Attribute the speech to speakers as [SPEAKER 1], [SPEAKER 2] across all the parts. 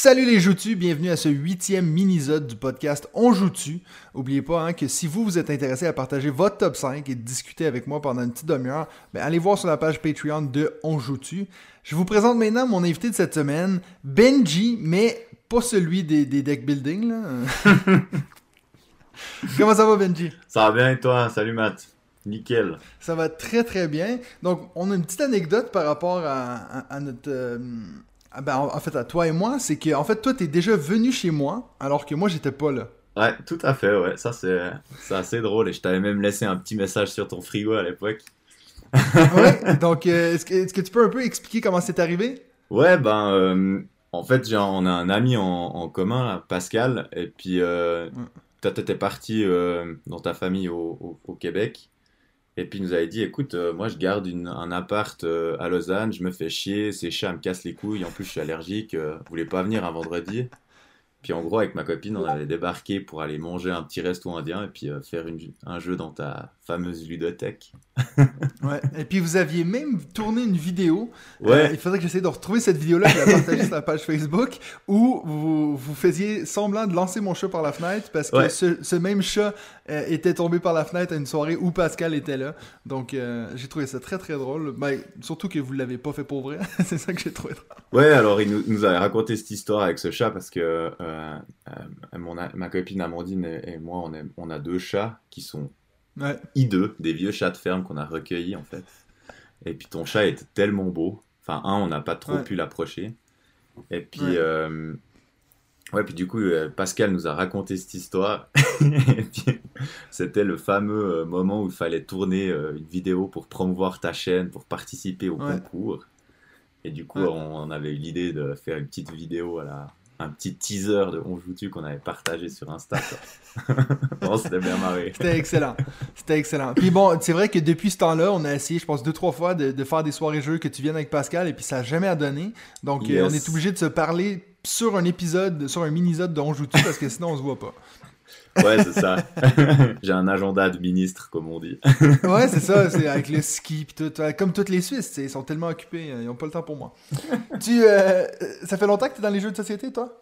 [SPEAKER 1] Salut les joutus, bienvenue à ce huitième mini-zode du podcast On joue-tu. Oubliez pas hein, que si vous vous êtes intéressé à partager votre top 5 et discuter avec moi pendant une petite demi-heure, ben, allez voir sur la page Patreon de On joue-tu. Je vous présente maintenant mon invité de cette semaine, Benji, mais pas celui des, deck building. Comment ça va Benji?
[SPEAKER 2] Ça va bien et toi? Salut Matt. Nickel.
[SPEAKER 1] Ça va très très bien. Donc, on a une petite anecdote par rapport à, notre... Euh, ah ben, en fait, à toi et moi, c'est que en fait, toi, t'es déjà venu chez moi, alors que moi, j'étais pas là.
[SPEAKER 2] Ouais, tout à fait, ouais. Ça, c'est assez drôle. Et je t'avais même laissé un petit message sur ton frigo à l'époque.
[SPEAKER 1] ouais, donc euh, est-ce que, tu peux un peu expliquer comment c'est arrivé?
[SPEAKER 2] Ouais, ben, euh, en fait, on a un ami en, commun, Pascal, et puis euh, toi, t'étais parti dans ta famille au, au Québec. Et puis il nous avait dit, écoute, euh, moi je garde un appart euh, à Lausanne, je me fais chier, ces chats me cassent les couilles, en plus je suis allergique, euh, vous voulez pas venir un vendredi? Puis en gros, avec ma copine, on avait débarqué pour aller manger un petit resto indien et puis euh, faire un jeu dans ta fameuse ludothèque.
[SPEAKER 1] ouais. Et puis vous aviez même tourné une vidéo. Euh, ouais. il faudrait que j'essaie de retrouver cette vidéo-là la partager sur la page Facebook où vous, vous faisiez semblant de lancer mon chat par la fenêtre parce que ce, même chat euh, était tombé par la fenêtre à une soirée où Pascal était là. Donc j'ai trouvé ça très très drôle. Ben, surtout que vous l'avez pas fait pour vrai. C'est ça que j'ai trouvé drôle.
[SPEAKER 2] Ouais, alors il nous, nous, avait raconté cette histoire avec ce chat parce que euh, euh, mon, ma copine Amandine et, moi, on, on, a deux chats qui sont hideux, des vieux chats de ferme qu'on a recueillis en fait. Et puis ton chat était tellement beau. Enfin, un, on n'a pas trop pu l'approcher. Et puis, ouais. Euh, ouais. puis du coup, Pascal nous a raconté cette histoire. c'était le fameux moment où il fallait tourner une vidéo pour promouvoir ta chaîne, pour participer au concours. Et du coup, on, avait eu l'idée de faire une petite vidéo à la, un petit teaser de On joue-tu qu'on avait partagé sur Insta. bon, c'était bien marré.
[SPEAKER 1] C'était excellent. C'était excellent. Puis bon, c'est vrai que depuis ce temps-là, on a essayé, je pense, deux, trois fois de, faire des soirées jeux que tu viennes avec Pascal et puis ça n'a jamais donné. Donc, euh, on est obligé de se parler sur un épisode, sur un mini-zode de On joue-tu parce que sinon on se voit pas.
[SPEAKER 2] Ouais, c'est ça. J'ai un agenda de ministre, comme on dit.
[SPEAKER 1] ouais, c'est ça, c'est avec le ski tout. Comme toutes les Suisses, ils sont tellement occupés, ils n'ont pas le temps pour moi. tu, euh, ça fait longtemps que tu es dans les jeux de société, toi?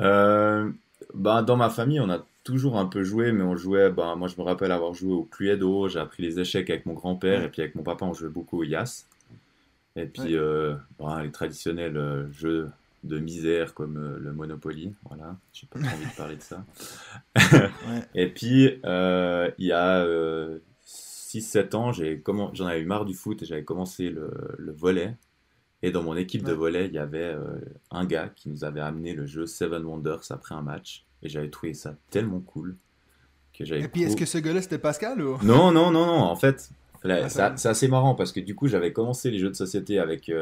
[SPEAKER 2] Euh, bah, Dans ma famille, on a toujours un peu joué, mais on jouait. Bah, moi, je me rappelle avoir joué au Cluedo, j'ai appris les échecs avec mon grand-père, et puis avec mon papa, on jouait beaucoup au Yas. Et puis, euh, bah, les traditionnels jeux de misère comme euh, le Monopoly. Voilà, j'ai pas trop envie de parler de ça. Et puis, euh, il y a 6-7 euh, ans, j'en avais eu marre du foot et j'avais commencé le, volet. Et dans mon équipe de volet, il y avait un gars qui nous avait amené le jeu Seven Wonders après un match. Et j'avais trouvé ça tellement cool.
[SPEAKER 1] Que et puis, est-ce que ce gars-là, c'était Pascal ou...
[SPEAKER 2] Non, non, non, non. En fait, ah, c'est assez marrant parce que du coup, j'avais commencé les jeux de société avec,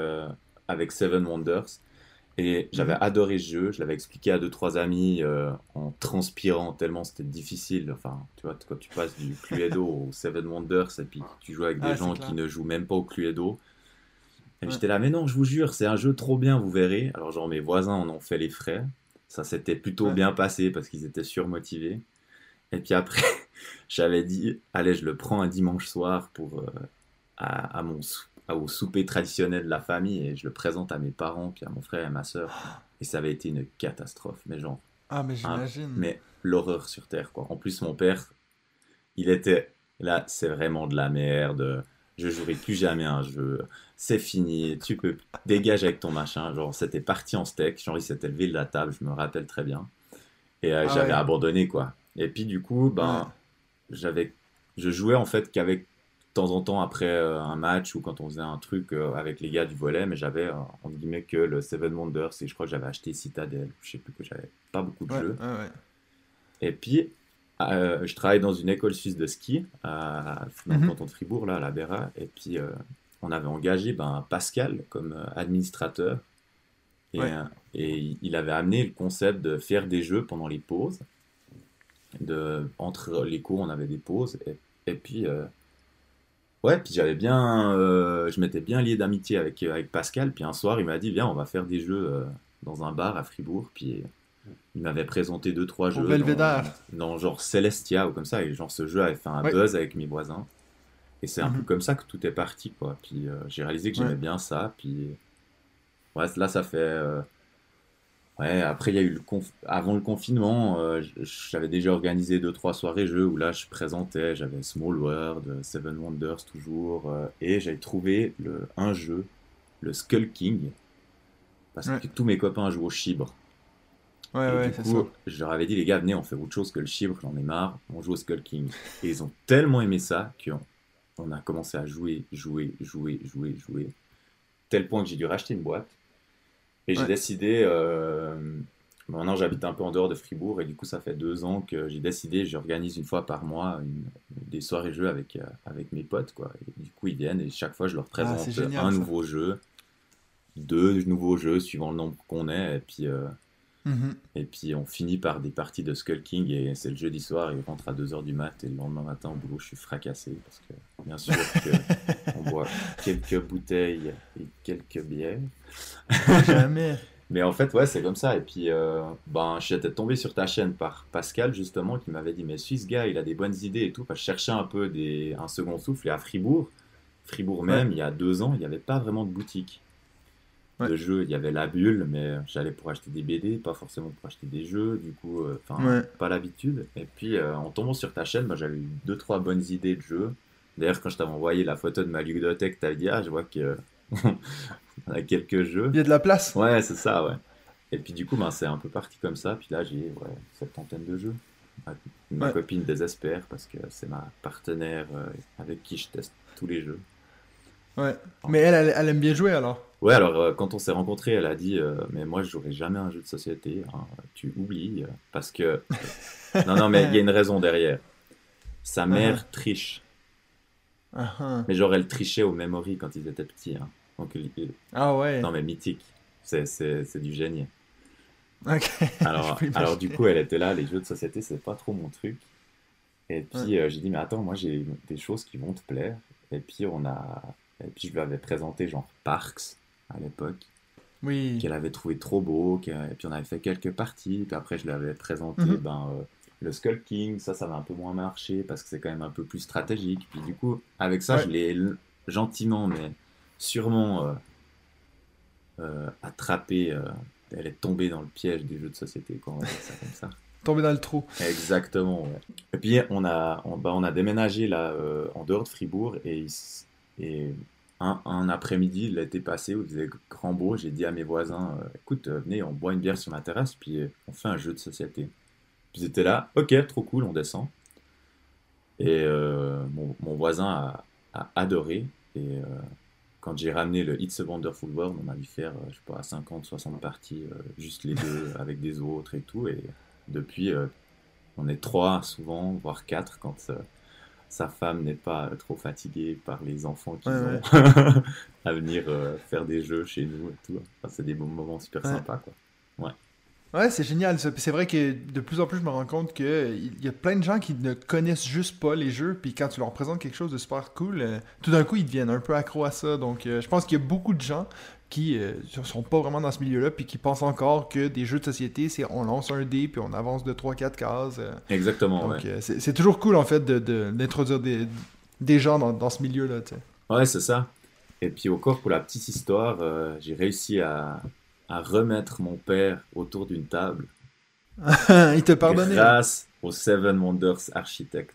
[SPEAKER 2] avec Seven Wonders. Et j'avais mhm. adoré ce jeu, je l'avais expliqué à deux, trois amis euh, en transpirant tellement c'était difficile. Enfin, tu vois, quand tu passes du Cluedo au Seven Wonders et puis tu joues avec des ah, gens qui ne jouent même pas au Cluedo. Et j'étais là, mais non, je vous jure, c'est un jeu trop bien, vous verrez. Alors, genre, mes voisins en ont fait les frais. Ça s'était plutôt bien passé parce qu'ils étaient surmotivés. Et puis après, j'avais dit, allez, je le prends un dimanche soir pour, euh, à, à, mon, au souper traditionnel de la famille et je le présente à mes parents, puis à mon frère et à ma soeur. Et ça avait été une catastrophe, mais genre.
[SPEAKER 1] Ah, mais j'imagine.
[SPEAKER 2] mais l'horreur sur Terre, quoi. En plus, mon père, il était. Là, c'est vraiment de la merde. Je jouerai plus jamais un jeu. C'est fini. Tu peux dégager avec ton machin. Genre, c'était parti en steak. Genre, il s'était levé de la table. Je me rappelle très bien. Et euh, ah j'avais abandonné, quoi. Et puis, du coup, ben, j'avais. Je jouais en fait qu'avec temps en temps après euh, un match ou quand on faisait un truc euh, avec les gars du volet, mais j'avais euh, en guillemets que le Seven Wonders et je crois que j'avais acheté Citadel, je sais plus que j'avais. Pas beaucoup de jeux. Et puis je travaille dans une école suisse de ski à, dans le mhm. canton de Fribourg là, à la Béra, et puis on avait engagé ben, Pascal comme administrateur. Et, et, il avait amené le concept de faire des jeux pendant les pauses. De, entre les cours, on avait des pauses. Et, et puis Ouais, puis j'avais bien, euh, je m'étais bien lié d'amitié avec, euh, avec Pascal. Puis un soir, il m'a dit Viens, on va faire des jeux euh, dans un bar à Fribourg. Puis il m'avait présenté deux, trois jeux.
[SPEAKER 1] Dans,
[SPEAKER 2] dans, genre Celestia ou comme ça. Et genre, ce jeu avait fait un buzz avec mes voisins. Et c'est un peu mhm. comme ça que tout est parti, quoi. Puis j'ai réalisé que j'aimais bien ça. Puis ouais, là, ça fait. Ouais, après, il y a eu le conf... avant le confinement, euh, j'avais déjà organisé deux trois soirées jeux où là je présentais, j'avais Small World, Seven Wonders toujours, euh, et j'avais trouvé le, un jeu, le Skull King, parce que tous mes copains jouent au chibre.
[SPEAKER 1] Ouais, ouais,
[SPEAKER 2] c'est ça. Je leur avais dit, les gars, venez, on fait autre chose que le chibre, j'en ai marre, on joue au Skull King. Et ils ont tellement aimé ça qu'on on a commencé à jouer, jouer, jouer, jouer, jouer, tel point que j'ai dû racheter une boîte. Et j'ai décidé, euh, maintenant j'habite un peu en dehors de Fribourg, et du coup ça fait deux ans que j'ai décidé, j'organise une fois par mois des soirées jeux avec, euh, avec mes potes, quoi. Et du coup ils viennent, et chaque fois je leur ah, présente un nouveau jeu, deux nouveaux jeux suivant le nombre qu'on est, et puis... Euh, mhm. Et puis on finit par des parties de Skull King et c'est le jeudi soir, il rentre à 2h du mat et le lendemain matin au boulot je suis fracassé parce que bien sûr on boit quelques bouteilles et quelques bières.
[SPEAKER 1] Jamais.
[SPEAKER 2] Mais en fait, ouais, c'est comme ça. Et puis, euh, ben, j'étais tombé sur ta chaîne par Pascal, justement, qui m'avait dit Mais suis ce gars, il a des bonnes idées et tout. Parce que je cherchais un peu des, un second souffle. Et à Fribourg, Fribourg même, il y a deux ans, il n'y avait pas vraiment de boutique de jeux. Il y avait la bulle, mais j'allais pour acheter des BD, pas forcément pour acheter des jeux. Du coup, euh, enfin, pas l'habitude. Et puis, euh, en tombant sur ta chaîne, ben, j'avais eu deux, trois bonnes idées de jeux. D'ailleurs, quand je t'avais envoyé la photo de ma ludothèque, t'as dit Ah, je vois que. on a quelques jeux.
[SPEAKER 1] Il y a de la place.
[SPEAKER 2] Ouais, c'est ça, ouais. Et puis du coup, ben, c'est un peu parti comme ça. Puis là, j'ai ouais, septantaine de jeux. Ma, copine désespère parce que c'est ma partenaire euh, avec qui je teste tous les jeux.
[SPEAKER 1] Ouais. Mais elle, elle, aime bien jouer alors?
[SPEAKER 2] Ouais, alors euh, quand on s'est rencontrés, elle a dit euh, Mais moi, je jouerai jamais un jeu de société. Hein. tu oublies. parce que. non, non, mais il y a une raison derrière. Sa mère uh-huh. triche. Uh-huh. Mais genre, elle trichait au memory quand ils étaient petits. Hein.
[SPEAKER 1] Ah ouais.
[SPEAKER 2] Non mais mythique, c'est du génie. Alors, alors du coup, elle était là, les jeux de société, c'est pas trop mon truc. Et puis euh, j'ai dit, mais attends, moi j'ai des choses qui vont te plaire. Et puis on a, et puis je lui avais présenté genre Parks à l'époque.
[SPEAKER 1] Oui.
[SPEAKER 2] Qu'elle avait trouvé trop beau. Et puis on avait fait quelques parties. Puis après je lui avais présenté mhm. ben, euh, le Skull King. Ça, ça va un peu moins marcher parce que c'est quand même un peu plus stratégique. Puis du coup, avec ça, je l'ai gentiment mais sûrement euh, euh, attrapée, euh, elle est tombée dans le piège des jeux de société, quand on va ça comme ça.
[SPEAKER 1] tombée dans le trou.
[SPEAKER 2] Exactement, Et puis on a, on, bah, on a déménagé là, en dehors de Fribourg et, et un, un après-midi, l'été passé, où il faisait grand beau, j'ai dit à mes voisins, écoute, venez, on boit une bière sur ma terrasse, puis on fait un jeu de société. Puis ils étaient là, ok, trop cool, on descend. Et mon, mon, voisin a, a adoré. Et quand j'ai ramené le It's a Wonderful World, on a dû faire, euh, je sais pas, 50, 60 parties, euh, juste les deux, avec des autres et tout. Et depuis, euh, on est trois souvent, voire quatre, quand sa femme n'est pas trop fatiguée par les enfants qui ont à venir faire des jeux chez nous et tout. c'est des moments super sympas, quoi. Ouais.
[SPEAKER 1] Ouais, c'est génial. C'est vrai que de plus en plus, je me rends compte qu'il y a plein de gens qui ne connaissent juste pas les jeux. Puis quand tu leur présentes quelque chose de super cool, euh, tout d'un coup, ils deviennent un peu accro à ça. Donc, euh, je pense qu'il y a beaucoup de gens qui ne euh, sont pas vraiment dans ce milieu-là, puis qui pensent encore que des jeux de société, c'est on lance un dé, puis on avance de 3-4 cases.
[SPEAKER 2] Exactement,
[SPEAKER 1] Donc, c'est toujours cool, en fait, d'introduire de, des, des gens dans, dans ce milieu-là.
[SPEAKER 2] Ouais, c'est ça. Et puis, corps, pour la petite histoire, j'ai réussi à, à remettre mon père autour d'une table.
[SPEAKER 1] il te pardonnait.
[SPEAKER 2] Grâce au Seven Wonders Architect.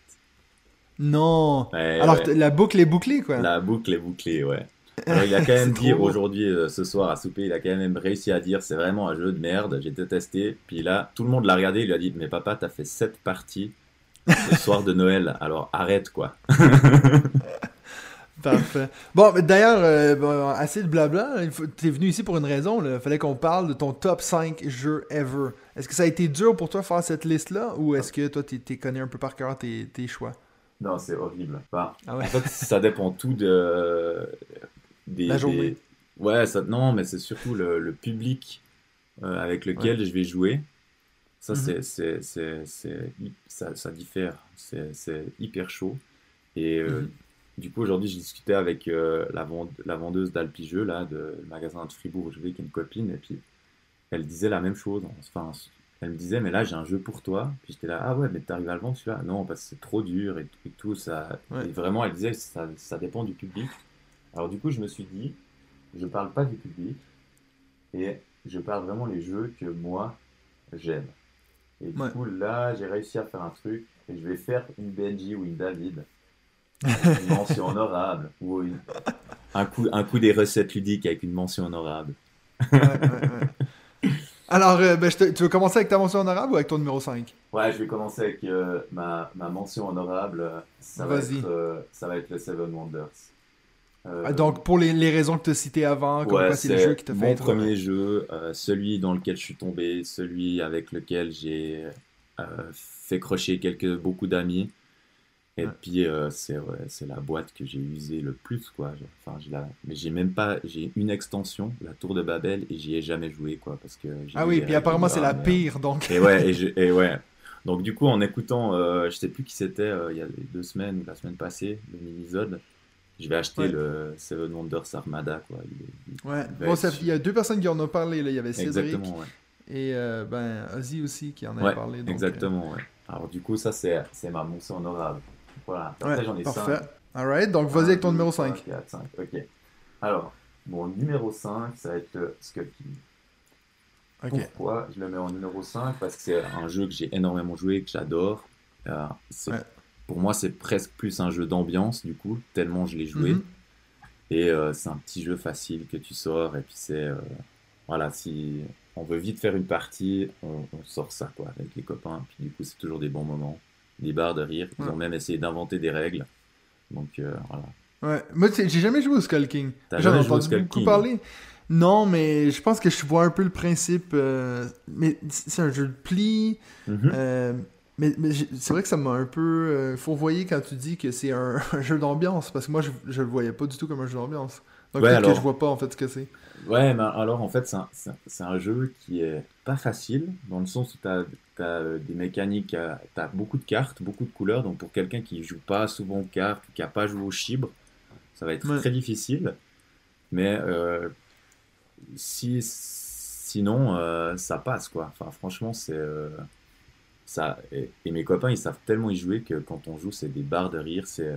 [SPEAKER 1] Non. Alors la boucle est bouclée quoi.
[SPEAKER 2] La boucle est bouclée, ouais. Alors, il a quand même dit aujourd'hui, euh, ce soir à souper, il a quand même réussi à dire c'est vraiment un jeu de merde, j'ai détesté. Puis là, tout le monde l'a regardé, il lui a dit mais papa, t'as fait sept parties ce soir de Noël, alors arrête quoi.
[SPEAKER 1] Parfait. Bon, d'ailleurs, euh, assez de blabla. Tu es venu ici pour une raison. Il fallait qu'on parle de ton top 5 jeux ever. Est-ce que ça a été dur pour toi faire cette liste-là ou est-ce que toi, tu connais un peu par cœur tes, tes choix?
[SPEAKER 2] Non, c'est horrible. Ah en fait, ça dépend tout de.
[SPEAKER 1] Des, La journée.
[SPEAKER 2] Ouais, ça, non, mais c'est surtout le, public euh, avec lequel je vais jouer. Ça, mhm. c'est, ça, ça diffère. C'est hyper chaud. Et euh, mhm. Du coup, aujourd'hui, j'ai discuté avec euh, la, la, vendeuse d'Alpigeux, là, de magasin de Fribourg, je vais qui est une copine, et puis elle disait la même chose. Enfin, elle me disait, mais là, j'ai un jeu pour toi. Puis j'étais là, ah ouais, mais t'arrives à le vendre celui-là? Non, parce que c'est trop dur et, tout. Ça... Et vraiment, elle disait, ça, ça dépend du public. Alors, du coup, je me suis dit, je parle pas du public. Et je parle vraiment les jeux que moi, j'aime. Et du coup, là, j'ai réussi à faire un truc, et je vais faire une Benji ou une David, une mention honorable, ou un, coup, un coup des recettes ludiques avec une mention honorable.
[SPEAKER 1] Alors, euh, ben, tu veux commencer avec ta mention honorable ou avec ton numéro 5
[SPEAKER 2] Ouais, je vais commencer avec euh, ma, ma, mention honorable. Ça va, être, euh, ça va être le Seven Wonders.
[SPEAKER 1] Ah, donc, pour les, les, raisons que tu as citées avant,
[SPEAKER 2] ouais, c'est le jeu qui fait Mon premier jeu, celui dans lequel je suis tombé, celui avec lequel j'ai fait crocher quelques, beaucoup d'amis. Et puis euh, c'est c'est la boîte que j'ai usée le plus quoi. Enfin, la... mais j'ai même pas j'ai une extension, la Tour de Babel et j'y ai jamais joué quoi parce que
[SPEAKER 1] Ah oui, puis apparemment c'est la pire donc.
[SPEAKER 2] Et ouais et, ouais. Donc du coup en écoutant euh, je sais plus qui c'était euh, il y a deux semaines ou la semaine passée le mini-zode, je vais acheter le Seven Wonders Armada quoi.
[SPEAKER 1] ouais. Bon, il y a deux personnes qui en ont parlé là, il y avait Cédric et ben Ozzy aussi qui en a parlé donc,
[SPEAKER 2] Exactement ouais. Alors du coup ça c'est c'est ma mention honorable. Voilà. Après, j'en ai
[SPEAKER 1] parfait. Alright, donc vas-y avec ton numéro 5.
[SPEAKER 2] 4, 5. Ok. Alors, mon numéro 5, ça va être le Skull King. Pourquoi je le mets en numéro 5 Parce que c'est un jeu que j'ai énormément joué, que j'adore. Euh, pour moi, c'est presque plus un jeu d'ambiance, du coup, tellement je l'ai joué. Mhm. Et euh, c'est un petit jeu facile que tu sors. Et puis c'est. Euh, voilà, si on veut vite faire une partie, on, on, sort ça, quoi, avec les copains. Puis du coup, c'est toujours des bons moments des barres de rire. Ils ont même essayé d'inventer des règles. Donc euh, voilà.
[SPEAKER 1] Ouais, moi j'ai jamais joué au Skull King. J'en ai entendu beaucoup parler. Non, mais je pense que je vois un peu le principe. Euh, mais c'est un jeu de pli. Mm-hmm. Euh, mais, mais c'est vrai que ça m'a un peu fourvoyé quand tu dis que c'est un, jeu d'ambiance. Parce que moi, je, je le voyais pas du tout comme un jeu d'ambiance. Donc que je vois pas en fait ce que c'est.
[SPEAKER 2] Ouais, mais alors en fait, c'est un, un, jeu qui est pas facile, dans le sens où tu as euh, des mécaniques, euh, tu as beaucoup de cartes, beaucoup de couleurs. Donc pour quelqu'un qui joue pas souvent aux cartes, qui a pas joué au chibre, ça va être très difficile. Mais euh, si, sinon, ça passe quoi. Enfin, franchement, c'est. Ça, et, mes copains, ils savent tellement y jouer que quand on joue, c'est des barres de rire. C'est,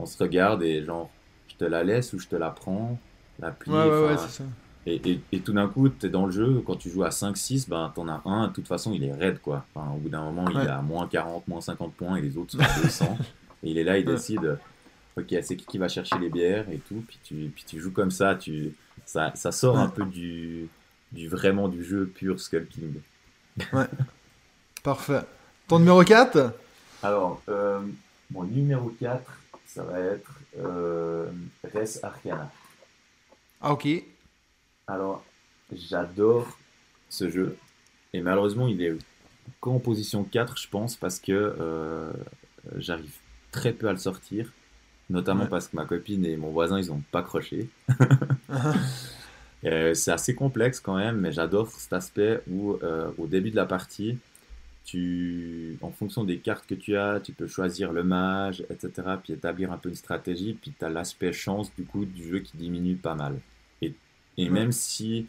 [SPEAKER 2] on se regarde et genre, je te la laisse ou je te la prends. La plie.
[SPEAKER 1] Ouais, ouais, ça.
[SPEAKER 2] Et, et, tout d'un coup, tu es dans le jeu, quand tu joues à 5-6, ben, tu en as un, de toute façon, il est raide. Quoi. Enfin, au bout d'un moment, il est à moins 40, moins 50 points et les autres sont à 200. et il est là, il décide, ok, c'est qui qui va chercher les bières et tout. Puis tu, puis tu joues comme ça, tu, ça, ça sort un peu du, du vraiment du jeu pur Skull King.
[SPEAKER 1] Ouais. Parfait. Ton numéro 4
[SPEAKER 2] Alors, euh, mon numéro 4, ça va être euh, Res Arcana.
[SPEAKER 1] Ah, ok.
[SPEAKER 2] Alors, j'adore ce jeu. Et malheureusement, il est qu'en position 4, je pense, parce que euh, j'arrive très peu à le sortir. Notamment parce que ma copine et mon voisin, ils n'ont pas croché. C'est assez complexe quand même, mais j'adore cet aspect où, euh, au début de la partie, tu, en fonction des cartes que tu as, tu peux choisir le mage, etc., puis établir un peu une stratégie, puis tu as l'aspect chance du coup du jeu qui diminue pas mal. Et même si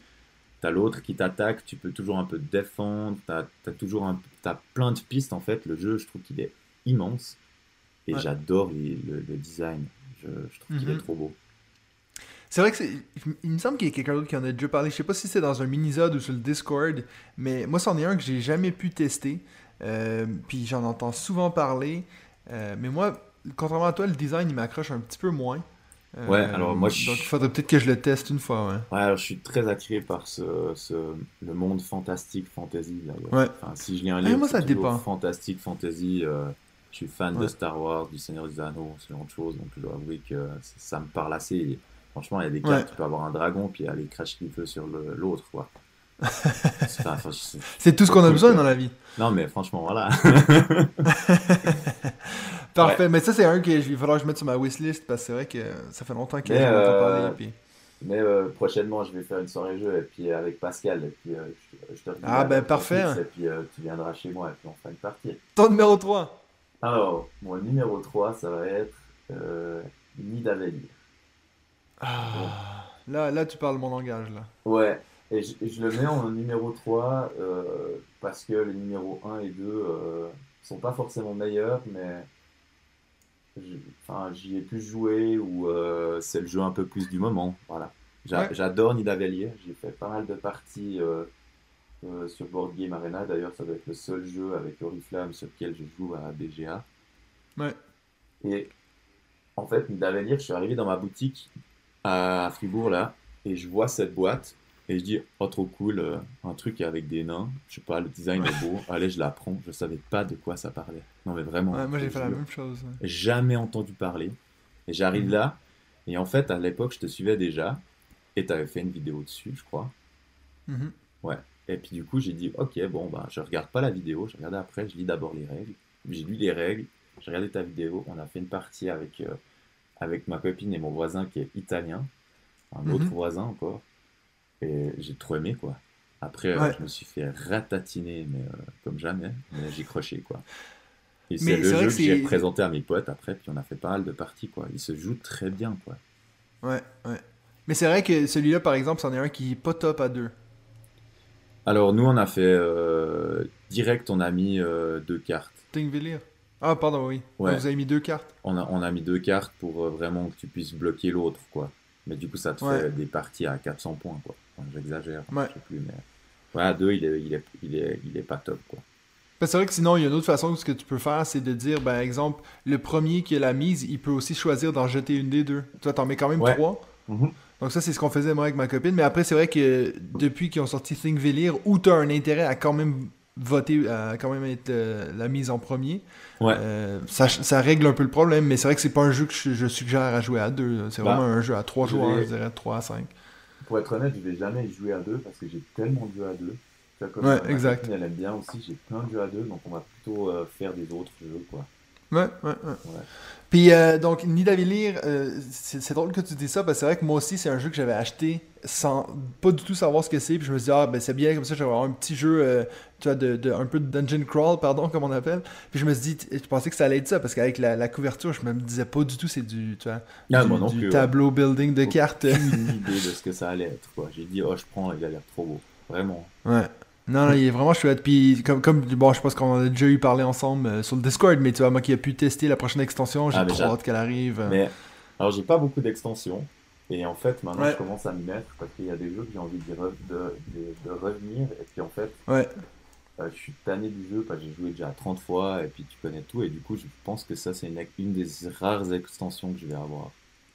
[SPEAKER 2] tu as l'autre qui t'attaque, tu peux toujours un peu défendre, tu as, toujours un, as plein de pistes en fait. Le jeu, je trouve qu'il est immense et j'adore le, design. Je, trouve qu'il est mhm. trop beau.
[SPEAKER 1] C'est vrai que il me semble qu'il y a quelqu'un d'autre qui en a déjà parlé. Je sais pas si c'est dans un mini-zode ou sur le Discord, mais moi, c'en est un que j'ai jamais pu tester. Euh, puis j'en entends souvent parler. Euh, mais moi, contrairement à toi, le design, il m'accroche un petit peu moins.
[SPEAKER 2] Ouais, alors moi
[SPEAKER 1] je... Donc il faudrait peut-être que je le teste une fois, ouais.
[SPEAKER 2] Ouais, alors je suis très attiré par ce, ce le monde fantastique, fantasy. Ouais. Enfin, si je lis un ah, livre, ah, moi, fantastique, fantasy, euh, je suis fan de Star Wars, du Seigneur des Anneaux, ce genre de choses, donc je dois avouer que ça me parle assez. Franchement, il y a des cartes, tu peux avoir un dragon, puis aller cracher du feu sur l'autre, quoi.
[SPEAKER 1] c'est tout ce qu'on a besoin dans la vie.
[SPEAKER 2] Non, mais franchement, voilà.
[SPEAKER 1] Parfait, mais ça, c'est un que il va falloir que je mette sur ma wishlist parce que c'est vrai que ça fait longtemps que je
[SPEAKER 2] euh... parler. Puis... Mais euh, prochainement, je vais faire une soirée jeu et puis avec Pascal. Et puis euh, je, te
[SPEAKER 1] Ah, ben parfait.
[SPEAKER 2] et puis euh, tu viendras chez moi et puis on fera une partie.
[SPEAKER 1] Ton numéro 3
[SPEAKER 2] Alors, mon numéro 3, ça va être Nidavellir.
[SPEAKER 1] Ah, là, là, tu parles mon langage. là.
[SPEAKER 2] Ouais, et je, je le mets en numéro 3 parce que les numéros 1 et 2 sont pas forcément meilleurs, mais j'y ai plus joué ou euh, c'est le jeu un peu plus du moment. Voilà. J'adore Nidavellir. J'ai fait pas mal de parties euh, euh, sur Board Game Arena. D'ailleurs, ça doit être le seul jeu avec Oriflamme sur lequel je joue à BGA.
[SPEAKER 1] Ouais.
[SPEAKER 2] Et en fait, Nidavellir, je suis arrivé dans ma boutique à Fribourg là, et je vois cette boîte et je dis, oh trop cool, euh, un truc avec des nains, je sais pas, le design est beau, allez, je l'apprends. Je savais pas de quoi ça parlait. Non, mais vraiment.
[SPEAKER 1] moi j'ai fait la même chose.
[SPEAKER 2] Jamais entendu parler. Et j'arrive mhm. là, et en fait, à l'époque, je te suivais déjà, et tu avais fait une vidéo dessus, je crois.
[SPEAKER 1] Mhm.
[SPEAKER 2] Ouais. Et puis du coup, j'ai dit, ok, bon, bah, je regarde pas la vidéo, je regardais après, je lis d'abord les règles. J'ai lu les règles, j'ai regardé ta vidéo, on a fait une partie avec, euh, avec ma copine et mon voisin qui est italien, un autre mhm. voisin encore. Et j'ai trop aimé, quoi. Après, euh, je me suis fait ratatiner, mais euh, comme jamais, mais j'ai croché, quoi. Et c'est le jeu que, j'ai présenté à mes potes après, puis on a fait pas mal de parties, quoi. Il se joue très bien, quoi.
[SPEAKER 1] Ouais, ouais. Mais c'est vrai que celui-là, par exemple, c'en est un qui est pas top à deux.
[SPEAKER 2] Alors, nous, on a fait euh, direct, on a mis deux cartes.
[SPEAKER 1] Ah, pardon, oui. Ouais. vous avez mis deux cartes
[SPEAKER 2] on a, on a mis deux cartes pour vraiment que tu puisses bloquer l'autre, quoi. Mais du coup, ça te fait des parties à 400 points, quoi. J'exagère, je sais plus, mais. Ouais, à 2, il est, il, est, il, est, il est pas top, quoi.
[SPEAKER 1] C'est vrai que sinon, il y a une autre façon ce que tu peux faire, c'est de dire, par exemple, le premier qui a la mise, il peut aussi choisir d'en jeter une des deux. Toi, t'en mets quand même trois.
[SPEAKER 2] Mm-hmm.
[SPEAKER 1] Donc ça, c'est ce qu'on faisait moi avec ma copine. Mais après, c'est vrai que depuis qu'ils ont sorti Think Velir, où tu as un intérêt à quand même voter, à quand même être euh, la mise en premier,
[SPEAKER 2] ouais.
[SPEAKER 1] Euh, ça, ça, règle un peu le problème. Mais c'est vrai que c'est pas un jeu que je, suggère à jouer à deux. C'est bah, vraiment un jeu à trois joueurs, je dirais, trois à cinq
[SPEAKER 2] pour être honnête, je vais jamais jouer à deux parce que j'ai tellement de jeux à deux.
[SPEAKER 1] Comme ouais, exact.
[SPEAKER 2] Elle aime bien aussi, j'ai plein de jeux à deux, donc on va plutôt euh, faire des autres jeux, quoi.
[SPEAKER 1] Ouais, ouais, ouais. Puis, euh, donc, Nidavellir, euh, c'est drôle que tu dis ça, parce que c'est vrai que moi aussi, c'est un jeu que j'avais acheté sans pas du tout savoir ce que c'est. Puis je me suis dit, ah, ben c'est bien, comme ça, je vais avoir un petit jeu, euh, tu vois, de, de, un peu de dungeon crawl, pardon, comme on appelle. Puis je me suis dit, je pensais que ça allait être ça, parce qu'avec la, la, couverture, je me disais pas du tout, c'est du, tu vois,
[SPEAKER 2] ah,
[SPEAKER 1] du, tableau building de cartes.
[SPEAKER 2] Une idée de ce que ça allait être, quoi. J'ai dit, oh, je prends, il a l'air trop beau. Vraiment.
[SPEAKER 1] Ouais. Non, non, il est vraiment chouette. Puis, comme, comme bon, je pense qu'on a déjà eu parlé ensemble euh, sur le Discord, mais tu vois, moi qui ai pu tester la prochaine extension, j'ai ah, trop hâte qu'elle arrive.
[SPEAKER 2] Mais, alors, j'ai pas beaucoup d'extensions. Et en fait, maintenant, je commence à m'y mettre parce qu'il y a des jeux que j'ai envie de, de, revenir. Et puis, en fait,
[SPEAKER 1] ouais.
[SPEAKER 2] Euh, je suis tanné du jeu parce que j'ai joué déjà 30 fois et puis tu connais tout. Et du coup, je pense que ça, c'est une, une des rares extensions que je vais avoir.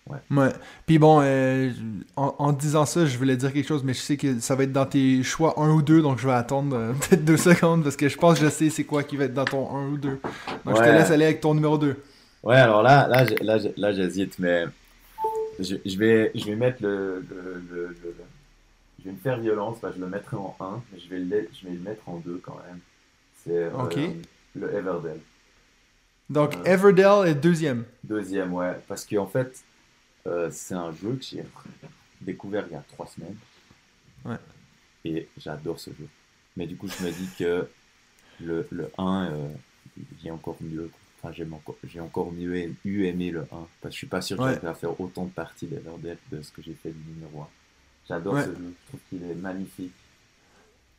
[SPEAKER 2] Ouais.
[SPEAKER 1] ouais. Puis bon, euh, en, disant ça, je voulais dire quelque chose, mais je sais que ça va être dans tes choix 1 ou 2, donc je vais attendre euh, peut-être 2 secondes parce que je pense que je sais c'est quoi qui va être dans ton 1 ou 2. Donc je te laisse aller avec ton numéro 2.
[SPEAKER 2] Ouais, alors là, là, là, là j'hésite, mais je, je, vais, je vais mettre le, le, Je vais me faire violence, je le mettrai en 1, mais je vais le, je vais le mettre en 2 quand même. C'est euh, le Everdell.
[SPEAKER 1] Donc Everdell est deuxième.
[SPEAKER 2] Deuxième, ouais. Parce qu'en fait, euh, c'est un jeu que j'ai découvert il y a trois semaines.
[SPEAKER 1] Ouais.
[SPEAKER 2] Et j'adore ce jeu. Mais du coup, je me dis que le, le 1, euh, il est encore mieux. Enfin, j'ai encore, encore mieux eu aimé le 1. Parce que je suis pas sûr que je vais faire autant de parties d'Everdell de ce que j'ai fait du numéro 1. J'adore ce jeu. Je trouve qu'il est magnifique.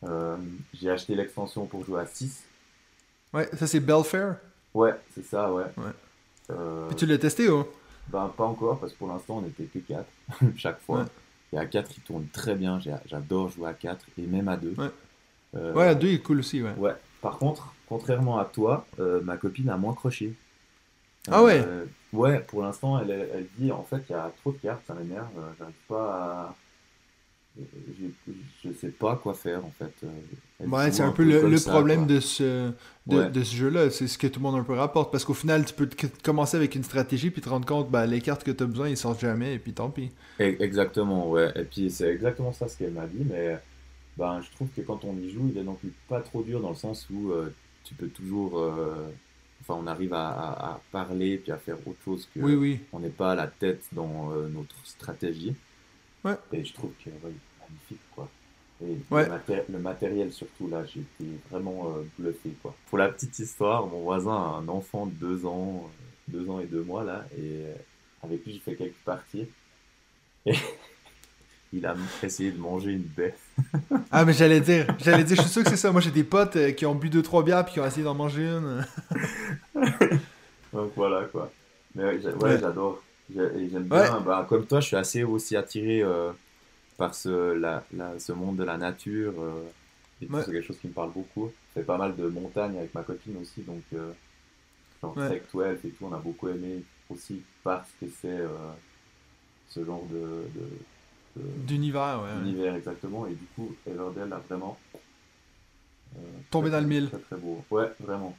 [SPEAKER 2] Euh, j'ai acheté l'extension pour jouer à 6.
[SPEAKER 1] Ouais, ça c'est Belfair?
[SPEAKER 2] Ouais, c'est ça, ouais.
[SPEAKER 1] ouais. Et tu l'as testé, oh?
[SPEAKER 2] Ben, pas encore, parce que pour l'instant, on n'était que 4 chaque fois. Et à 4, il tourne très bien. J'adore jouer à 4 et même à 2.
[SPEAKER 1] Ouais, euh, ouais à 2, il est cool aussi. Ouais.
[SPEAKER 2] ouais. Par contre, contrairement à toi, euh, ma copine a moins croché.
[SPEAKER 1] Ah ouais?
[SPEAKER 2] Euh, Ouais, pour l'instant, elle, elle, dit en fait, il y a trop de cartes, ça m'énerve. J'arrive pas à je, sais pas quoi faire en fait.
[SPEAKER 1] Euh, ouais, c'est un, peu le, problème de ce, de, ce jeu-là. C'est ce que tout le monde un peu rapporte. Parce qu'au final, tu peux commencer avec une stratégie puis te rendre compte bah, les cartes que tu as besoin, ils sortent jamais et puis tant pis.
[SPEAKER 2] E, exactement, ouais. Et puis c'est exactement ça ce qu'elle m'a dit. Mais ben, je trouve que quand on y joue, il est non plus pas trop dur dans le sens où euh, tu peux toujours. Euh, enfin, on arrive à, parler puis à faire autre chose que.
[SPEAKER 1] Oui, oui.
[SPEAKER 2] On n'est pas à la tête dans notre stratégie.
[SPEAKER 1] Ouais.
[SPEAKER 2] Et je trouve que ouais, magnifique, quoi. Et
[SPEAKER 1] ouais.
[SPEAKER 2] le, matériel, surtout, là, j'ai été vraiment euh, bluffé, quoi. Pour la petite histoire, mon voisin a un enfant de 2 ans, 2 euh, ans et 2 mois, là, et euh, avec lui, j'ai fait quelques parties. Et il a essayé de manger une baie.
[SPEAKER 1] ah, mais j'allais dire, j'allais dire, je suis sûr que c'est ça. Moi, j'ai des potes qui ont bu 2-3 bières puis qui ont essayé d'en manger une.
[SPEAKER 2] Donc voilà, quoi. Mais ouais, j'adore. J'aime bien, bah, comme toi, je suis assez aussi attiré euh, par ce, la, ce monde de la nature. C'est quelque chose qui me parle beaucoup. Je fais pas mal de montagnes avec ma copine aussi, donc genre Trek 12 et tout, on a beaucoup aimé aussi parce que c'est ce genre de,
[SPEAKER 1] d'univers, ouais.
[SPEAKER 2] D'univers, exactement. Et du coup, Everdell a vraiment.
[SPEAKER 1] Euh, Tombé dans le mille.
[SPEAKER 2] Très, très beau. Ouais, vraiment.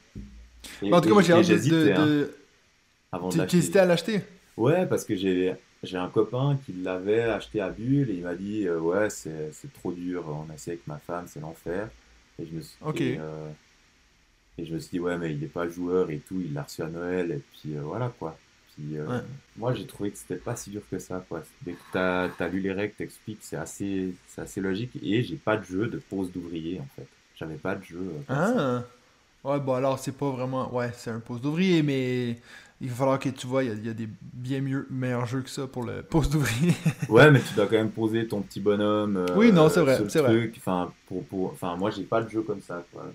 [SPEAKER 1] en tout cas, moi j'ai hâte de. Hein, avant de hésitais à l'acheter
[SPEAKER 2] Ouais, parce que j'ai. J'ai un copain qui l'avait acheté à Bulle et il m'a dit euh, Ouais, c'est trop dur, on a essayé avec ma femme, c'est l'enfer. Et je me suis
[SPEAKER 1] dit,
[SPEAKER 2] euh, et je me suis dit Ouais, mais il n'est pas joueur et tout, il l'a reçu à Noël, et puis voilà quoi. Euh, moi, j'ai trouvé que c'était pas si dur que ça. Quoi. Dès que tu as, lu les règles, t'expliques, c'est assez, assez logique. Et j'ai pas de jeu de pose d'ouvrier, en fait. J'avais pas de jeu.
[SPEAKER 1] Euh, ah! Ouais, bon, alors c'est pas vraiment. Ouais, c'est un pose d'ouvrier, mais il va falloir que tu vois, il y, a des bien mieux, meilleurs jeux que ça pour le poste d'ouvrier.
[SPEAKER 2] ouais, mais tu dois quand même poser ton petit bonhomme. Euh,
[SPEAKER 1] oui, non, c'est vrai, c'est vrai.
[SPEAKER 2] Enfin, pour, pour... enfin, moi, j'ai pas de jeu comme ça. Quoi.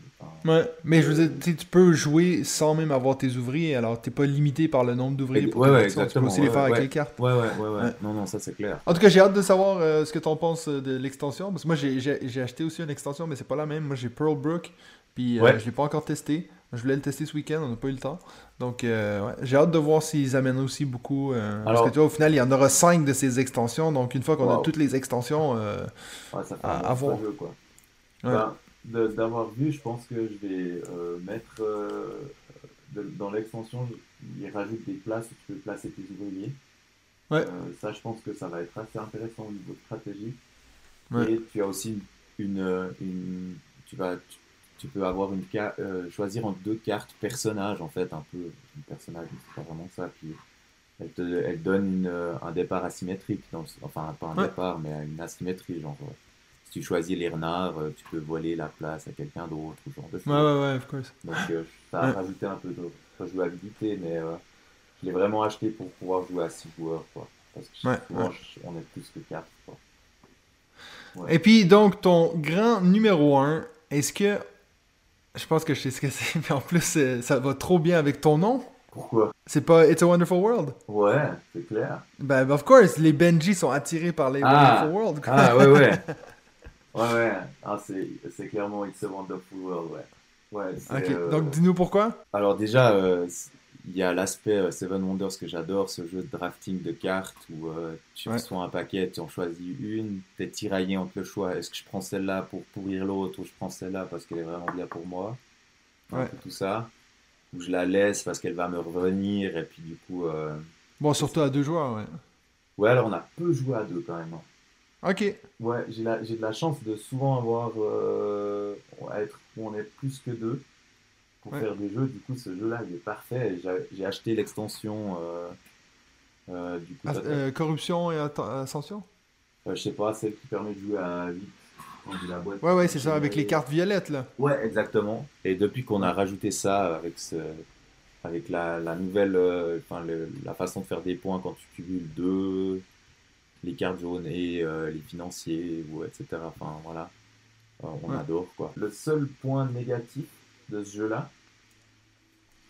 [SPEAKER 1] ouais, mais je veux dire, tu peux jouer sans même avoir tes ouvriers, alors t'es pas limité par le nombre d'ouvriers
[SPEAKER 2] pour ouais, ouais, exactement. Tu peux
[SPEAKER 1] aussi les faire avec les cartes.
[SPEAKER 2] Ouais, ouais, ouais, ouais. Non, non, ça c'est clair.
[SPEAKER 1] En tout cas, j'ai hâte de savoir euh, ce que tu en penses de l'extension. Parce que moi, j'ai acheté aussi une extension, mais c'est pas la même. Moi, j'ai Pearl Brook, puis euh, je l'ai pas encore testé. Je voulais le tester ce week-end, on n'a pas eu le temps. Donc, euh, ouais. j'ai hâte de voir s'ils amènent aussi beaucoup. Euh, parce que tu vois, au final, il y en aura 5 de ces extensions. Donc, une fois qu'on a toutes les extensions euh,
[SPEAKER 2] ouais, ça fait à, un voir. Jeu, quoi. Ben, D'avoir vu, je pense que je vais mettre dans l'extension, il rajoute des places où tu peux placer tes ouvriers.
[SPEAKER 1] Ouais.
[SPEAKER 2] ça, je pense que ça va être assez intéressant au niveau stratégique. Et tu as aussi une, une tu vas, tu peux avoir une euh, choisir entre deux cartes personnages en fait un peu une personnage c'est pas vraiment ça puis elle te elle donne une, euh, un départ asymétrique dans enfin pas un départ mais une asymétrie genre euh, si tu choisis les renards tu peux voler la place à quelqu'un d'autre ou genre de
[SPEAKER 1] choses. ouais ouais ouais of course.
[SPEAKER 2] Donc ça a rajouté un peu de jouabilité mais je l'ai vraiment acheté pour pouvoir jouer à 6 joueurs quoi parce que souvent on est plus que 4 quoi.
[SPEAKER 1] Et puis donc ton grand numéro 1 est-ce que je pense que je sais ce que c'est, mais en plus, euh, ça va trop bien avec ton nom.
[SPEAKER 2] Pourquoi?
[SPEAKER 1] C'est pas It's a Wonderful World?
[SPEAKER 2] Ouais, c'est clair.
[SPEAKER 1] Ben, of course, les Benji sont attirés par les
[SPEAKER 2] ah.
[SPEAKER 1] Wonderful World.
[SPEAKER 2] Ah, ouais, ouais. ouais, ouais. Ah, c'est clairement It's a Wonderful World, ouais. Ouais,
[SPEAKER 1] ok, euh, donc dis-nous pourquoi
[SPEAKER 2] Alors, déjà, euh, il y a l'aspect euh, Seven Wonders que j'adore, ce jeu de drafting de cartes où euh, tu reçois un paquet, tu en choisis une, tu es tiraillé entre le choix, est-ce que je prends celle-là pour pourrir l'autre ou je prends celle-là parce qu'elle est vraiment bien pour moi? Tout ça. Ou je la laisse parce qu'elle va me revenir et puis du coup. Euh,
[SPEAKER 1] bon, surtout à deux joueurs, ouais.
[SPEAKER 2] Ouais, alors on a peu joué à deux quand même.
[SPEAKER 1] Ok.
[SPEAKER 2] Ouais, j'ai de la chance de souvent avoir. être où on est plus que deux pour faire des jeux. Du coup, ce jeu-là, il est parfait. J'ai acheté l'extension. Euh, euh, du coup,
[SPEAKER 1] euh, corruption et Ascension?
[SPEAKER 2] Je sais pas, celle qui permet de jouer à 8.
[SPEAKER 1] La boîte, ouais, ouais, c'est ça, avec les cartes violettes, là.
[SPEAKER 2] Ouais, exactement. Et depuis qu'on a rajouté ça avec, ce, avec la, la nouvelle, enfin, la façon de faire des points quand tu cumules deux, les cartes jaunes et les financiers, ou etc. Enfin, voilà. on adore, quoi. Le seul point négatif, de ce jeu-là,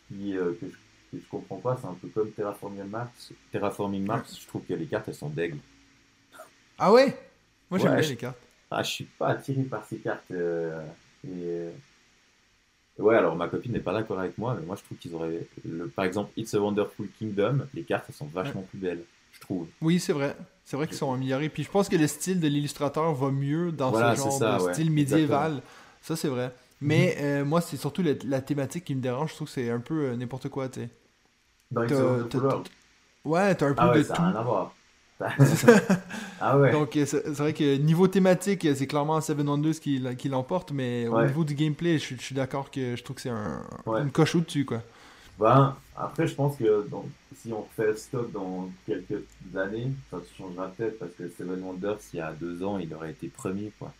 [SPEAKER 2] qui, euh, que, je, que, comprends pas, c'est un peu comme Terraforming Mars. Terraforming Mars, je trouve que les cartes, elles sont dègles.
[SPEAKER 1] Ah ouais? Moi j'aime bien les cartes.
[SPEAKER 2] Ah, je suis pas attiré par ces cartes. Euh, et, euh, Ouais, alors ma copine n'est pas d'accord avec moi, mais moi je trouve qu'ils auraient. Le, par exemple, It's a Wonderful Kingdom, les cartes elles sont vachement plus belles, je trouve.
[SPEAKER 1] Oui, c'est vrai. C'est vrai qu'ils sont améliorés. Puis je pense que le style de l'illustrateur va mieux dans ce genre de style médiéval. Ça, c'est vrai. Mais mhm. euh, moi, c'est surtout la, thématique qui me dérange. Je trouve que c'est un peu euh, n'importe quoi, tu sais.
[SPEAKER 2] Dans
[SPEAKER 1] Ouais, t'as un peu
[SPEAKER 2] ah ouais,
[SPEAKER 1] de
[SPEAKER 2] ça
[SPEAKER 1] tout.
[SPEAKER 2] Rien à voir. ah
[SPEAKER 1] ouais. Donc, euh, c'est vrai que niveau thématique, c'est clairement Seven Wonders qui, qui l'emporte, mais au niveau du gameplay, je, suis d'accord que je trouve que c'est un, une coche au-dessus, quoi.
[SPEAKER 2] Ben, après, je pense que donc, si on fait stop dans quelques années, ça changera peut-être parce que Seven Wonders, il y a deux ans, il aurait été premier, quoi.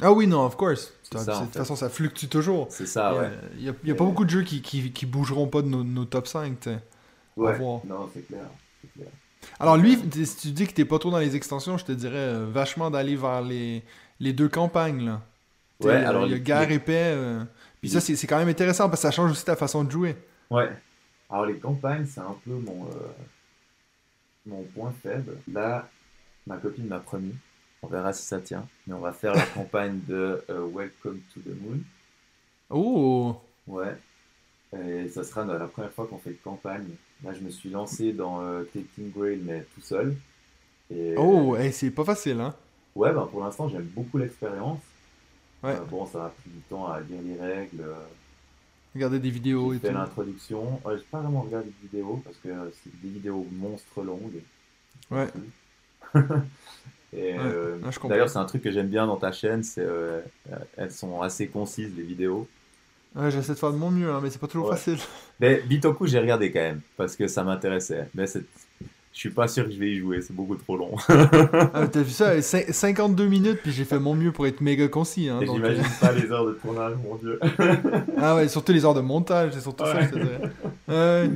[SPEAKER 1] Ah oui, non, of course. de toute façon, ça fluctue toujours.
[SPEAKER 2] C'est ça, ouais.
[SPEAKER 1] Il n'y a, y a pas beaucoup de jeux qui, qui, qui, bougeront pas de nos, nos top 5, tu
[SPEAKER 2] Ouais, non, c'est clair. clair.
[SPEAKER 1] Alors lui, si tu dis que t'es pas trop dans les extensions, je te dirais euh, vachement d'aller vers les, les deux campagnes, là.
[SPEAKER 2] Ouais, alors...
[SPEAKER 1] Il y a guerre et paix. Euh, puis ça, c'est quand même intéressant parce que ça change aussi ta façon de jouer.
[SPEAKER 2] Ouais. Alors les campagnes, c'est un peu mon, euh, mon point faible. Là, ma copine m'a promis On verra si ça tient. Mais on va faire la campagne de Welcome to the Moon.
[SPEAKER 1] Oh
[SPEAKER 2] Ouais. Et ça sera la première fois qu'on fait de campagne. Là, je me suis lancé dans Taking Grail, mais tout seul.
[SPEAKER 1] Et, oh, et c'est pas facile, hein
[SPEAKER 2] Ouais, ben pour l'instant, j'aime beaucoup l'expérience. Ouais. bon, ça a pris du temps à lire les règles.
[SPEAKER 1] Regarder des vidéos
[SPEAKER 2] et tout. l'introduction. Ouais, j'ai pas vraiment regardé de vidéos parce que c'est des vidéos monstres longues.
[SPEAKER 1] Ouais.
[SPEAKER 2] euh, d'ailleurs, c'est un truc que j'aime bien dans ta chaîne, c'est euh, elles sont assez concises les vidéos.
[SPEAKER 1] Ouais, j'essaie de faire de mon mieux, hein, mais c'est pas toujours facile.
[SPEAKER 2] Mais Bitoku, j'ai regardé quand même parce que ça m'intéressait. Mais je suis pas sûr que je vais y jouer, c'est beaucoup trop long.
[SPEAKER 1] ah, t'as vu ça 52 minutes, puis j'ai fait mon mieux pour être méga concis. Hein,
[SPEAKER 2] J'imagine euh. pas les heures de tournage, mon dieu.
[SPEAKER 1] ah ouais, surtout les heures de montage, c'est surtout ça, je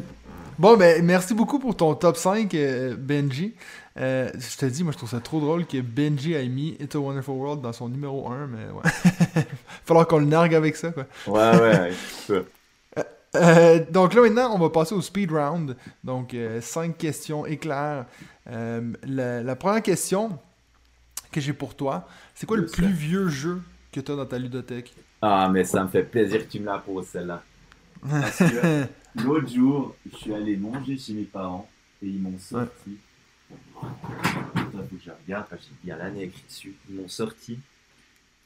[SPEAKER 1] Bon, ben, merci beaucoup pour ton top 5, euh, Benji. Euh, je te dis, moi, je trouve ça trop drôle que Benji ait mis It's a Wonderful World dans son numéro 1, mais ouais. Falloir qu'on le nargue avec ça, quoi.
[SPEAKER 2] Ouais, ouais, ouais.
[SPEAKER 1] Euh, donc là maintenant, on va passer au speed round. Donc euh, cinq questions éclairs. La, première question que j'ai pour toi, c'est quoi le plus vieux jeu que tu as dans ta ludothèque?
[SPEAKER 2] Ah, mais ça me fait plaisir que tu me la poses celle-là. l'autre jour, je suis allé manger chez mes parents et ils m'ont sorti. Ouais. faut que je regarde parce y a l'année écrit dessus. Ils m'ont sorti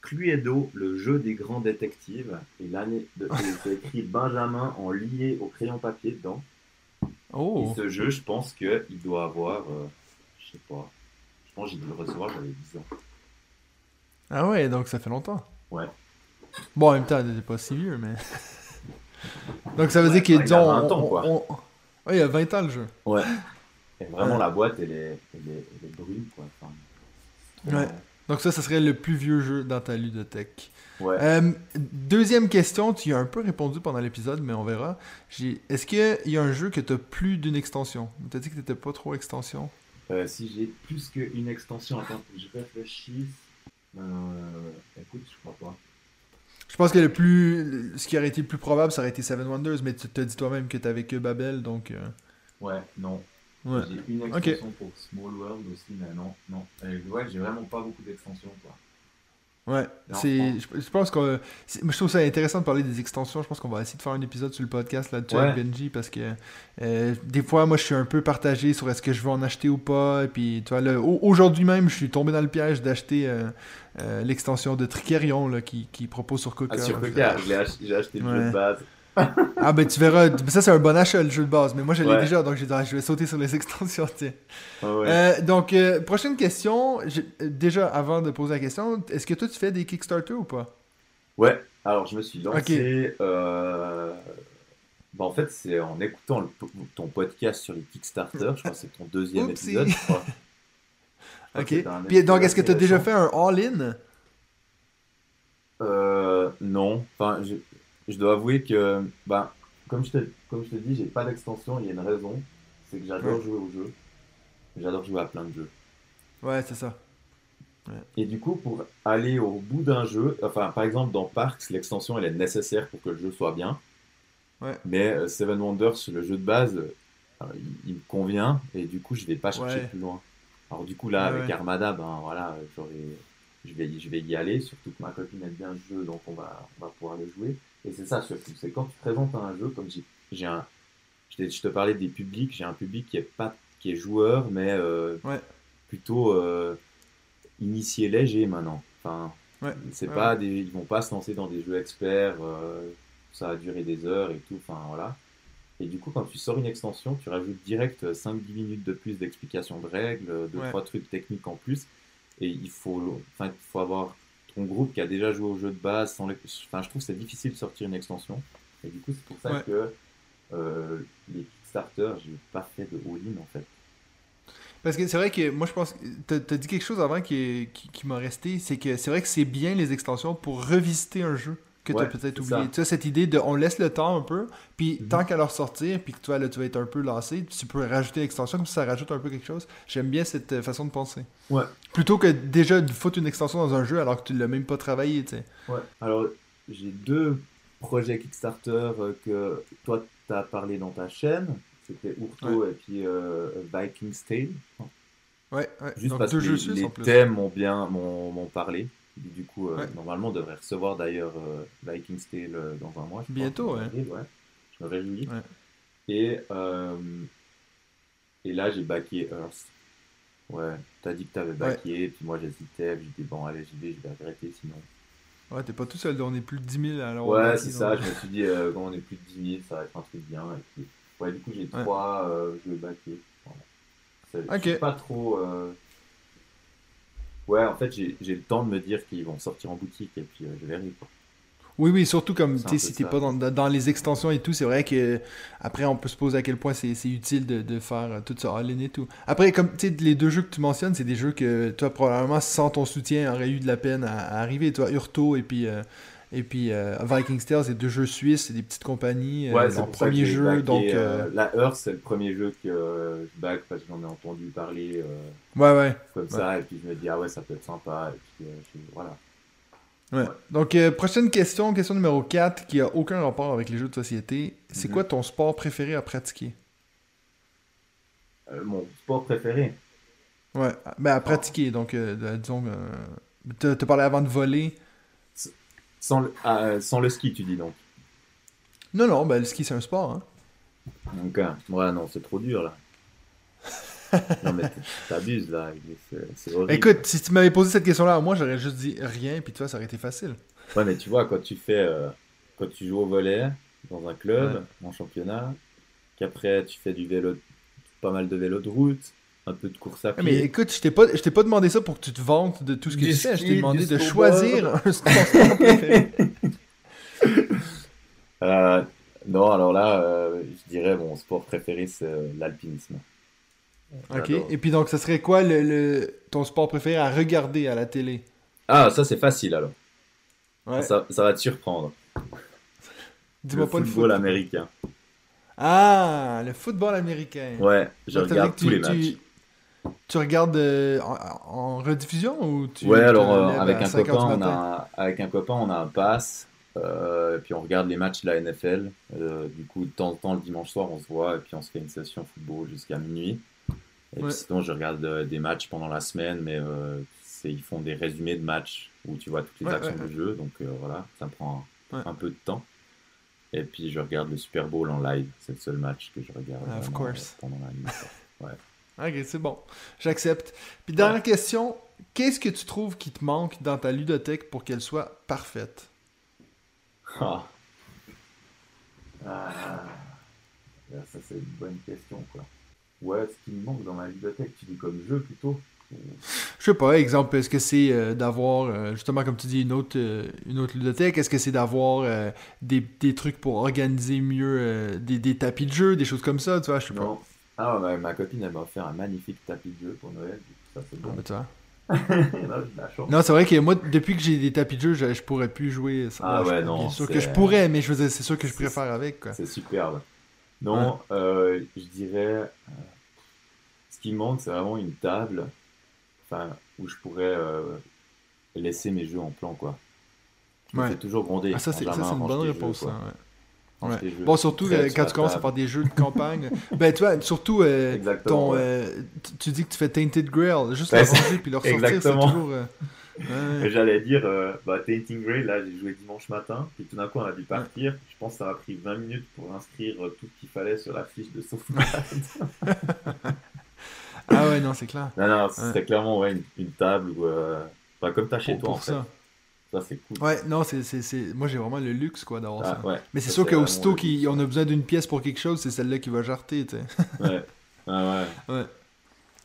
[SPEAKER 2] Cluedo, le jeu des grands détectives. Et l'année de c'est écrit Benjamin en lié au crayon papier dedans. Oh. Et ce jeu, je pense qu'il doit avoir, euh, je sais pas, je pense que j'ai dû le recevoir, j'avais 10 ans.
[SPEAKER 1] Ah ouais, donc ça fait longtemps.
[SPEAKER 2] Ouais.
[SPEAKER 1] Bon, en même temps, il pas si vieux, mais. donc ça veut dire qu'il est, disons. Il y a 20 ans, quoi. Ouais, il y a 20 ans le jeu.
[SPEAKER 2] Ouais. Et vraiment, la boîte, elle est, elle est, elle est brune, quoi.
[SPEAKER 1] ouais. Donc ça, ce serait le plus vieux jeu dans ta ludothèque. Ouais. Euh, deuxième question, tu y as un peu répondu pendant l'épisode, mais on verra. Est-ce qu'il y a un jeu que tu as plus d'une extension? Tu as dit que tu n'étais pas trop extension.
[SPEAKER 2] Euh, si j'ai plus qu'une extension, attends que je réfléchisse. Euh, écoute, je crois pas.
[SPEAKER 1] Je pense que le plus, ce qui aurait été le plus probable, ça aurait été Seven Wonders, mais tu te dis toi-même que tu avais que Babel, donc.
[SPEAKER 2] Ouais, non. J'ai une extension pour Small World aussi, mais non, non. Euh, ouais, j'ai vraiment pas beaucoup d'extensions, quoi.
[SPEAKER 1] Ouais, c'est, je, pense que je trouve ça intéressant de parler des extensions. Je pense qu'on va essayer de faire un épisode sur le podcast là-dessus avec Benji parce que euh, des fois, moi, je suis un peu partagé sur est-ce que je veux en acheter ou pas. Et puis, tu vois, aujourd'hui même, je suis tombé dans le piège d'acheter euh, l'extension de Tricerion là, qui, qui propose sur Coca.
[SPEAKER 2] Ah, sur Coca, j'ai acheté, le jeu de base
[SPEAKER 1] ah ben tu verras, ça c'est un bon achat le jeu de base, mais moi je l'ai déjà donc j'ai dit ah, je vais sauter sur les extensions. Euh, donc euh, prochaine question, déjà avant de poser la question, est-ce que toi tu fais des Kickstarter ou pas?
[SPEAKER 2] Ouais, alors je me suis lancé. Euh, bah, en fait c'est en écoutant ton podcast sur les Kickstarter, je crois que c'est ton deuxième épisode. Je crois.
[SPEAKER 1] ok. Puis donc est-ce que tu as déjà fait un all-in?
[SPEAKER 2] Euh, non. Enfin, je dois avouer que, bah, comme je te, comme je te dis, j'ai pas d'extension, il y a une raison, c'est que j'adore jouer au jeu. J'adore jouer à plein de jeux.
[SPEAKER 1] Ouais, c'est ça.
[SPEAKER 2] Et du coup, pour aller au bout d'un jeu, enfin, par exemple, dans Parks, l'extension, elle est nécessaire pour que le jeu soit bien.
[SPEAKER 1] Ouais.
[SPEAKER 2] Mais euh, Seven Wonders, le jeu de base, euh, il, me convient, et du coup, je vais pas chercher plus loin. Alors, du coup, là, avec Armada, ben voilà, je vais, je vais y aller, surtout que ma copine aime bien le jeu, donc on va, on va pouvoir le jouer. Et c'est ça surtout, c'est quand tu présentes un jeu, comme j'ai un, je, te parlais des publics, j'ai un public qui est pas, qui est joueur, mais euh, plutôt euh, initié léger maintenant. Enfin, c'est pas des, ils vont pas se lancer dans des jeux experts, euh, ça va durer des heures et tout. Enfin voilà. Et du coup, quand tu sors une extension, tu rajoutes direct 5-10 minutes de plus d'explication de règles, de trois trucs techniques en plus. Et il faut, enfin, il faut avoir groupe qui a déjà joué au jeu de base, sans les... enfin, je trouve que c'est difficile de sortir une extension. Et du coup, c'est pour ça que euh, les Kickstarter, j'ai pas fait de all-in en fait.
[SPEAKER 1] Parce que c'est vrai que moi je pense, tu as, dit quelque chose avant qui, qui, qui m'a resté, c'est que c'est vrai que c'est bien les extensions pour revisiter un jeu que tu as peut-être oublié. Tu as cette idée de on laisse le temps un peu, puis mhm. tant qu'à leur sortir, puis que toi là tu vas être un peu lassé, tu peux rajouter l'extension comme ça, ça rajoute un peu quelque chose. J'aime bien cette euh, façon de penser.
[SPEAKER 2] Ouais.
[SPEAKER 1] Plutôt que déjà de foutre une extension dans un jeu alors que tu l'as même pas travaillé, tu sais.
[SPEAKER 2] Ouais. Alors j'ai deux projets Kickstarter euh, que toi tu as parlé dans ta chaîne. C'était Urto et puis euh, Viking's Tale.
[SPEAKER 1] Ouais, ouais.
[SPEAKER 2] Juste
[SPEAKER 1] Donc,
[SPEAKER 2] parce
[SPEAKER 1] deux
[SPEAKER 2] que
[SPEAKER 1] jeux
[SPEAKER 2] les, thèmes m'ont bien m'ont parlé. Du coup, euh,
[SPEAKER 1] Ouais.
[SPEAKER 2] normalement, on devrait recevoir d'ailleurs euh, Viking's Tale euh, dans un mois. je pense,
[SPEAKER 1] Bientôt,
[SPEAKER 2] en
[SPEAKER 1] ouais.
[SPEAKER 2] ouais. Je me réjouis.
[SPEAKER 1] Ouais.
[SPEAKER 2] Et, et là, j'ai backé Earth. Ouais, t'as dit que t'avais backé, puis moi j'hésitais, puis j'ai dit bon, allez, j'y vais, je vais regretter sinon.
[SPEAKER 1] Ouais, t'es pas tout seul, on est plus de 10 000 alors.
[SPEAKER 2] Ouais, c'est ça, je me suis dit, euh, quand on est plus de 10 000, ça va être un truc bien. Et puis, ouais, du coup, j'ai
[SPEAKER 1] Ouais.
[SPEAKER 2] trois euh, jeux. Voilà.
[SPEAKER 1] Ok.
[SPEAKER 2] Je suis pas trop. euh, Ouais, en fait, j'ai le temps de me dire qu'ils vont sortir en boutique et puis euh, je verrai. Quoi.
[SPEAKER 1] Oui, oui, surtout comme, tu si t'es pas dans, dans les extensions et tout, c'est vrai que après on peut se poser à quel point c'est c'est utile de, de faire euh, tout ça all-in et tout. Après, comme, tu sais, les deux jeux que tu mentionnes, c'est des jeux que toi, probablement, sans ton soutien, aurait eu de la peine à, à arriver. Toi, Urto et puis, euh, et puis euh, Vikings c'est deux jeux suisses, c'est des petites compagnies, euh,
[SPEAKER 2] Ouais, c'est ça que
[SPEAKER 1] premier jeu, donc...
[SPEAKER 2] euh,
[SPEAKER 1] euh,
[SPEAKER 2] La Earth, c'est le premier jeu que euh, je back parce que j'en ai entendu parler euh,
[SPEAKER 1] Ouais, ouais.
[SPEAKER 2] comme ça et puis je me dis, ah ouais, ça peut être sympa. Et puis euh, je- voilà.
[SPEAKER 1] Ouais. Donc, euh, prochaine question, question numéro 4, qui a aucun rapport avec les jeux de société. C'est
[SPEAKER 2] Mhm.
[SPEAKER 1] quoi ton sport préféré à pratiquer?
[SPEAKER 2] Euh, mon sport préféré?
[SPEAKER 1] Ouais, ben à pratiquer, donc, euh, disons, euh, t'as parlé avant de voler.
[SPEAKER 2] Sans le, ah, euh, sans le ski, tu dis donc.
[SPEAKER 1] Non, non, ben le ski, c'est un sport, hein.
[SPEAKER 2] Donc, euh, ouais, non, c'est trop dur là. non, mais t'abuses là. c'est- C'est horrible.
[SPEAKER 1] Écoute, si tu m'avais posé cette question-là, moi, j'aurais juste dit rien, puis toi, ça aurait été facile.
[SPEAKER 2] Ouais, mais tu vois, quand tu fais. euh, quand tu joues au volet dans un club, en championnat, qu'après tu fais du vélo, pas mal de vélo de route, un peu de course à
[SPEAKER 1] Ouais,
[SPEAKER 2] pied.
[SPEAKER 1] Mais écoute, je t'ai pas, je t'ai pas demandé ça pour que tu te vantes de tout ce que
[SPEAKER 2] Du
[SPEAKER 1] tu fais. Je t'ai demandé de choisir un sport préféré.
[SPEAKER 2] Euh, non, alors là, euh, je dirais mon sport préféré, c'est euh, l'alpinisme.
[SPEAKER 1] Ok, et puis donc, ça serait quoi le, le- ton sport préféré à regarder à la télé?
[SPEAKER 2] Ah, ça c'est facile alors.
[SPEAKER 1] Ouais,
[SPEAKER 2] Ça, ça va te surprendre.
[SPEAKER 1] dis-moi
[SPEAKER 2] le
[SPEAKER 1] pas le
[SPEAKER 2] football
[SPEAKER 1] foot.
[SPEAKER 2] américain.
[SPEAKER 1] Ah, le football américain.
[SPEAKER 2] Ouais, je
[SPEAKER 1] Donc,
[SPEAKER 2] regarde tous les matchs.
[SPEAKER 1] tu, tu regardes euh, en, en rediffusion ou tu
[SPEAKER 2] Ouais, alors euh, avec un
[SPEAKER 1] 5 heures
[SPEAKER 2] copain, on a avec un copain, on a un pass. euh, et puis on regarde les matchs de la NFL. Du coup, de temps en temps, le dimanche soir, on se voit et puis on se fait une session football jusqu'à minuit. Et
[SPEAKER 1] Ouais.
[SPEAKER 2] puis sinon, je regarde des matchs pendant la semaine, mais ils font des résumés de matchs où tu vois toutes les
[SPEAKER 1] Ouais,
[SPEAKER 2] actions
[SPEAKER 1] ouais,
[SPEAKER 2] du jeu. Donc voilà, ça me prend un,
[SPEAKER 1] Ouais.
[SPEAKER 2] un peu de temps. Et puis je regarde le Super Bowl en live. C'est le seul match que je regarde
[SPEAKER 1] Ah, of course.
[SPEAKER 2] pendant la nuit. quoi.
[SPEAKER 1] Ok, c'est bon. J'accepte. Puis dernière question, qu'est-ce que tu trouves qui te manque dans ta ludothèque pour qu'elle soit parfaite?
[SPEAKER 2] Ah. Ah. Ça, c'est une bonne question, quoi. Ouais, ce qui me manque dans ma bibliothèque, tu dis comme jeu plutôt
[SPEAKER 1] Je sais pas, exemple, est-ce que c'est euh, d'avoir, euh, justement, comme tu dis, une autre, euh, une autre ludothèque? Est-ce que c'est d'avoir euh, des, des trucs pour organiser mieux des, des tapis de jeu, des choses comme ça, tu vois? Je sais pas.
[SPEAKER 2] Ah, ma, ma copine, elle m'a offert un magnifique tapis de jeu pour Noël. Ça, c'est
[SPEAKER 1] Ah,
[SPEAKER 2] bon.
[SPEAKER 1] tu vois.
[SPEAKER 2] De la chance.
[SPEAKER 1] Non, c'est vrai que moi, depuis que j'ai des tapis de jeu, je, je pourrais plus jouer. Ça,
[SPEAKER 2] Ah ouais, non,
[SPEAKER 1] sûr
[SPEAKER 2] c'est-
[SPEAKER 1] que je pourrais, mais je veux c'est sûr que je
[SPEAKER 2] C'est-
[SPEAKER 1] préfère avec.
[SPEAKER 2] C'est superbe. Non, euh, je dirais. euh, ce qui me manque, c'est vraiment une table enfin, où je pourrais euh, laisser mes jeux en plan, quoi.
[SPEAKER 1] Ouais.
[SPEAKER 2] fais toujours gronder.
[SPEAKER 1] Ah, ça, c'est c'est une bonne réponse,
[SPEAKER 2] jeux,
[SPEAKER 1] ça,
[SPEAKER 2] quoi.
[SPEAKER 1] ouais. Ouais. Bon, surtout euh, quand tu commences à faire des jeux de campagne. ben, tu vois, surtout euh, ton.
[SPEAKER 2] ouais.
[SPEAKER 1] euh, tu- dis que tu fais Tainted Grail. Juste
[SPEAKER 2] Ouais,
[SPEAKER 1] la
[SPEAKER 2] c'est-
[SPEAKER 1] ranger puis le ressortir, c'est toujours. euh, ouais.
[SPEAKER 2] J'allais dire, euh, bah, Tainting Grey, là j'ai joué dimanche matin, puis tout d'un coup on a dû partir. Je pense que ça m'a pris 20 minutes pour inscrire euh, tout ce qu'il fallait sur la fiche de sauvegarde.
[SPEAKER 1] Ah ouais, non, c'est clair.
[SPEAKER 2] non, non, c'était clairement une, une table où, bah, comme t'as chez
[SPEAKER 1] Pour,
[SPEAKER 2] toi en
[SPEAKER 1] pour
[SPEAKER 2] fait.
[SPEAKER 1] Ça.
[SPEAKER 2] C'est cool.
[SPEAKER 1] Ouais, non, c'est, c'est, c'est- moi j'ai vraiment le luxe quoi d'avoir
[SPEAKER 2] Ah,
[SPEAKER 1] ça.
[SPEAKER 2] ouais.
[SPEAKER 1] Mais c'est sûr qu'aussitôt qu'on a besoin d'une pièce pour quelque chose, c'est celle-là qui va jarter, tu sais.
[SPEAKER 2] Ouais. Ah, ouais.
[SPEAKER 1] Ouais.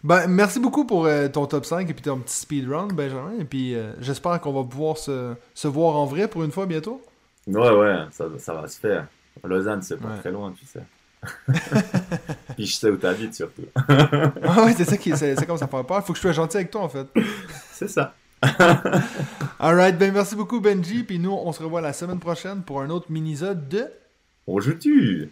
[SPEAKER 1] Ben, merci beaucoup pour euh, ton top 5 et puis ton petit speedrun, Benjamin. Et puis euh, j'espère qu'on va pouvoir se, se voir en vrai pour une fois bientôt.
[SPEAKER 2] Ouais, ouais, ça, ça va se faire. Lausanne, c'est pas
[SPEAKER 1] Ouais.
[SPEAKER 2] très loin, tu sais. Puis je sais où t'habites surtout.
[SPEAKER 1] Ah ouais, c'est ça qui c'est, c'est comme ça fait peur. Faut que je sois gentil avec toi en fait.
[SPEAKER 2] c'est ça.
[SPEAKER 1] Alright, ben merci beaucoup Benji. Puis nous, on se revoit la semaine prochaine pour un autre mini-sode de
[SPEAKER 2] joue-tu?